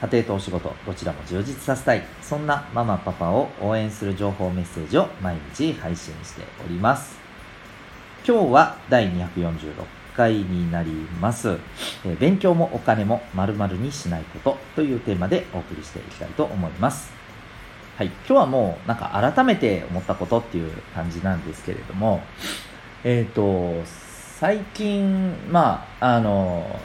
家庭とお仕事どちらも充実させたい。そんなママパパを応援する情報メッセージを毎日配信しております。今日は第246回になります、え、勉強もお金も〇〇にしないことというテーマでお送りしていきたいと思います。はい、今日はもうなんか改めて思ったことっていう感じなんですけれども、えっ、ー、と、最近、まあ、あの、やっ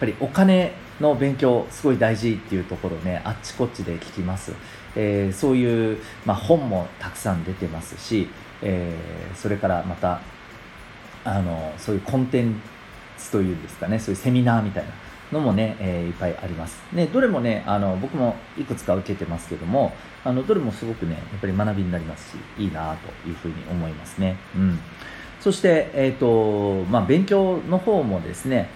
ぱりお金の勉強すごい大事っていうところねあっちこっちで聞きます、えー、そういう、まあ、本もたくさん出てますし、えー、それからまたあのそういうコンテンツというんですかねそういうセミナーみたいなのもね、えー、いっぱいあります。ね、どれもね、あの、僕もいくつか受けてますけども、あの、どれもすごくね、やっぱり学びになりますし、いいなというふうに思いますね。うん。そして、えっ、ー、と、まあ、勉強の方もですね、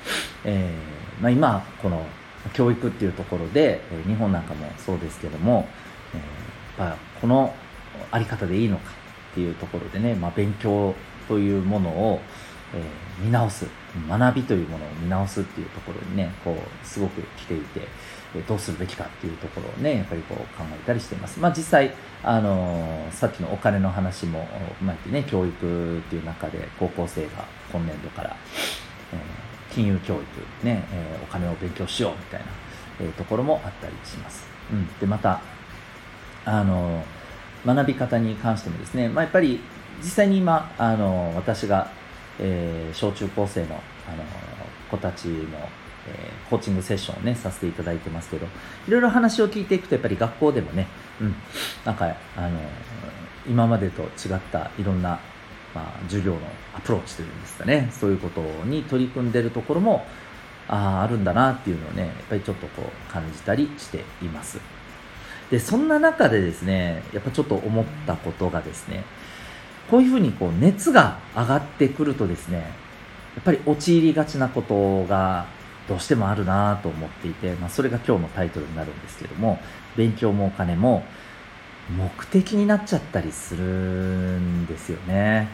えーまあ、今この教育っていうところで日本なんかもそうですけども、えー、まあ、このあり方でいいのかっていうところでね、まあ、勉強というものを、えー、見直す学びというものを見直すっていうところにねこうすごく来ていてどうするべきかっていうところをねやっぱりこう考えたりしています。まあ実際あのー、さっきのお金の話も踏まえてね教育っていう中で高校生が今年度から、金融教育ね、えー、お金を勉強しようみたいな、えー、ところもあったりします。うん、でまたあの学び方に関してもですね、まあ、やっぱり実際に今あの私が、えー、小中高生のあの子たちの、えー、コーチングセッションをねさせていただいてますけどいろいろ話を聞いていくとやっぱり学校でもね、うん、なんかあの今までと違ったいろんなまあ、授業のアプローチというんですかね、そういうことに取り組んでるところも、ああ、あるんだなっていうのをね、やっぱりちょっとこう感じたりしています。で、そんな中でですね、やっぱちょっと思ったことがですね、こういうふうにこう熱が上がってくるとですね、やっぱり陥りがちなことがどうしてもあるなと思っていて、まあ、それが今日のタイトルになるんですけども、勉強もお金も目的になっちゃったりするんですよね。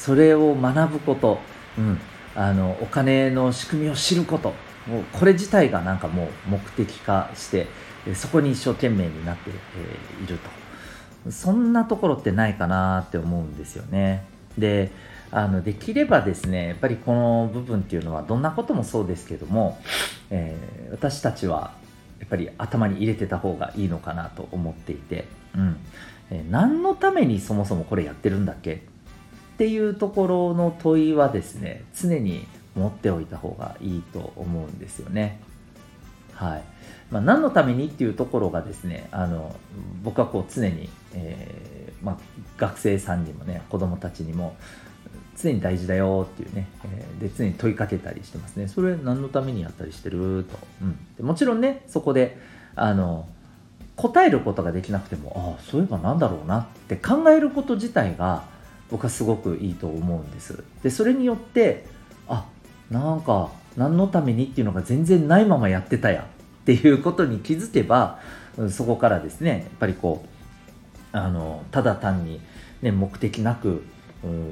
それを学ぶこと、うん、あのお金の仕組みを知ることもうこれ自体がなんかもう目的化してそこに一生懸命になって、えー、いると。そんなところってないかなって思うんですよね。であのできればですねやっぱりこの部分っていうのはどんなこともそうですけども、えー、私たちはやっぱり頭に入れてた方がいいのかなと思っていて、うん。えー、何のためにそもそもこれやってるんだっけっていうところの問いはですね常に持っておいた方がいいと思うんですよね。はい。まあ、何のためにっていうところがですねあの僕はこう常に、えー、まあ、学生さんにもね子供たちにも常に大事だよっていうね、えー、で常に問いかけたりしてますね。それ何のためにやったりしてる？と、うん、でもちろんねそこであの答えることができなくてもああそういえばなんだろうなって考えること自体が僕はすごくいいと思うんですでそれによってあなんか何のためにっていうのが全然ないままやってたやっていうことに気づけばそこからですねやっぱりこうあのただ単に、ね、目的なく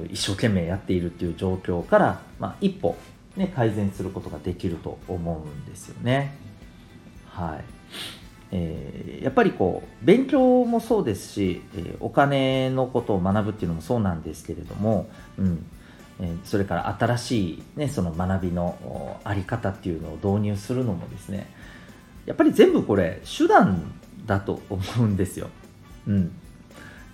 一生懸命やっているっていう状況から、まあ、一歩、ね、改善することができると思うんですよね。はいえー、やっぱりこう勉強もそうですし、えー、お金のことを学ぶっていうのもそうなんですけれども、うんえー、それから新しい、ね、その学びのあり方っていうのを導入するのもですねやっぱり全部これ手段だと思うんですよ。うん、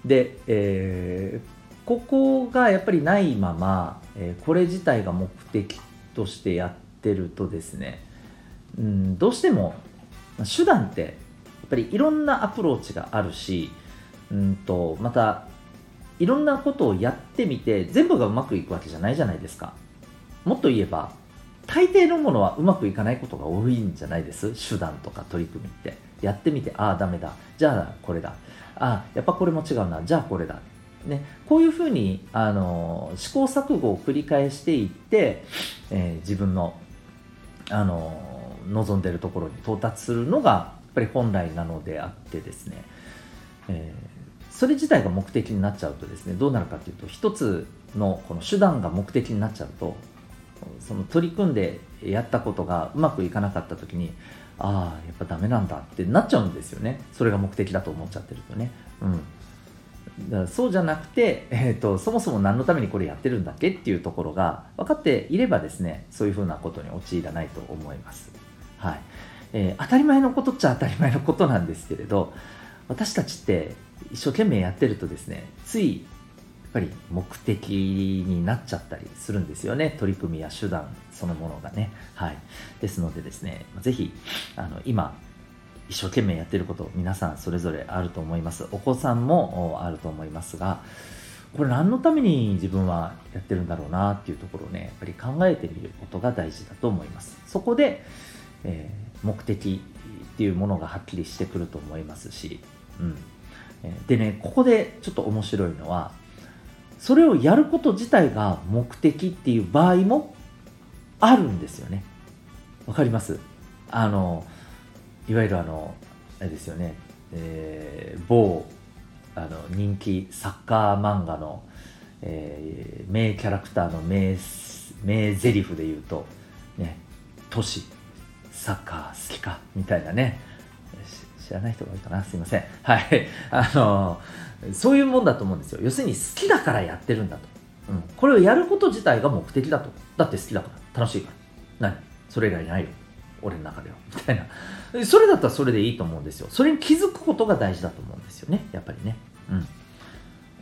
で、えー、ここがやっぱりないまま、えこれ自体が目的としてやってるとですね、うん、どうしても手段ってっぱりいろんなアプローチがあるし、うんと、また、いろんなことをやってみて、全部がうまくいくわけじゃないじゃないですか。もっと言えば、大抵のものはうまくいかないことが多いんじゃないです？手段とか取り組みって。やってみてああダメだ。じゃあこれだ。あやっぱこれも違うな。じゃあこれだ。ね、こういうふうにあの試行錯誤を繰り返していって、えー、自分のあの望んでるところに到達するのがぱり本来なのであってですね、えー、それ自体が目的になっちゃうとですねどうなるかというと一つのこの手段が目的になっちゃうとその取り組んでやったことがうまくいかなかった時にああやっぱダメなんだってなっちゃうんですよね。それが目的だと思っちゃってるとね。うん。だからそうじゃなくて、えーと、そもそも何のためにこれやってるんだっけっていうところが分かっていればですねそういうふうなことに陥らないと思います、はい。えー、当たり前のことっちゃ当たり前のことなんですけれど私たちって一生懸命やってるとですねついやっぱり目的になっちゃったりするんですよね。取り組みや手段そのものがね。はい。ですのでですねぜひあの今一生懸命やってること皆さんそれぞれあると思います。お子さんもあると思いますがこれ何のために自分はやってるんだろうなっていうところをねやっぱり考えてみることが大事だと思います。そこで、えー、目的っていうものがはっきりしてくると思いますし、うん、でねここでちょっと面白いのはそれをやること自体が目的っていう場合もあるんですよね。わかります？あの、いわゆるあの、あれですよね、えー、某あの人気サッカー漫画の、えー、名キャラクターの名名台詞で言うと、ね、都市、サッカー好きかみたいなね、知らない人が多いかなすいません。はい。あのそういうもんだと思うんですよ。要するに好きだからやってるんだと。うん。これをやること自体が目的だと。だって好きだから。楽しいから。何？それ以外ないよ。俺の中では。みたいな。それだったらそれでいいと思うんですよ。それに気づくことが大事だと思うんですよね。やっぱりね。うん。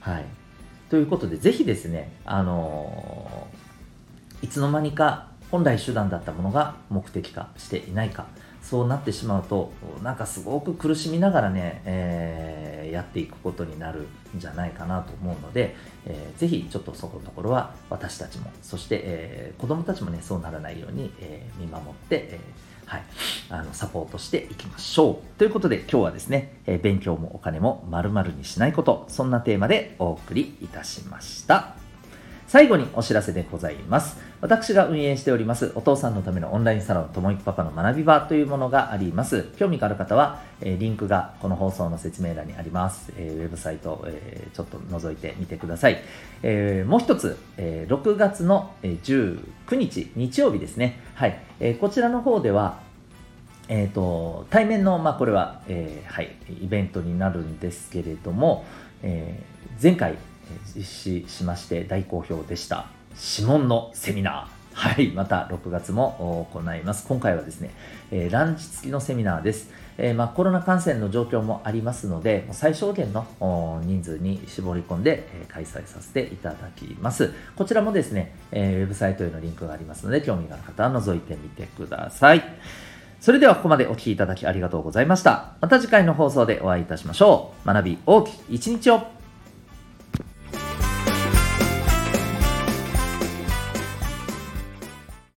はい。ということで、ぜひですね、あのー、いつの間にか本来手段だったものが目的化していないか。そうなってしまうとなんかすごく苦しみながらね、えー、やっていくことになるんじゃないかなと思うので、えー、ぜひちょっとそこのところは私たちもそして、えー、子どもたちもねそうならないように、えー、見守って、えーはい、あのサポートしていきましょうということで今日はですね、え、勉強もお金もまるにしないことそんなテーマでお送りいたしました。最後にお知らせでございます。私が運営しております、お父さんのためのオンラインサロン、ともいくパパの学び場というものがあります。興味がある方は、えー、リンクがこの放送の説明欄にあります。えー、ウェブサイト、えー、ちょっと覗いてみてください。えもう一つ、え6月の19日、日曜日ですね。はい。えこちらの方では、えーと、対面の、まあ、これは、えーはい、イベントになるんですけれども、えー、前回、実施しまして大好評でした指紋のセミナーはい、また6月も行います。今回はですね、えー、ランチ付きのセミナーです。えー、まあ、コロナ感染の状況もありますので、最小限の人数に絞り込んで、えー、開催させていただきます。こちらもですね、えウェブサイトへのリンクがありますので、興味がある方は覗いてみてください。それではここまでお聴きいただきありがとうございました。また次回の放送でお会いいたしましょう。学び大きい一日を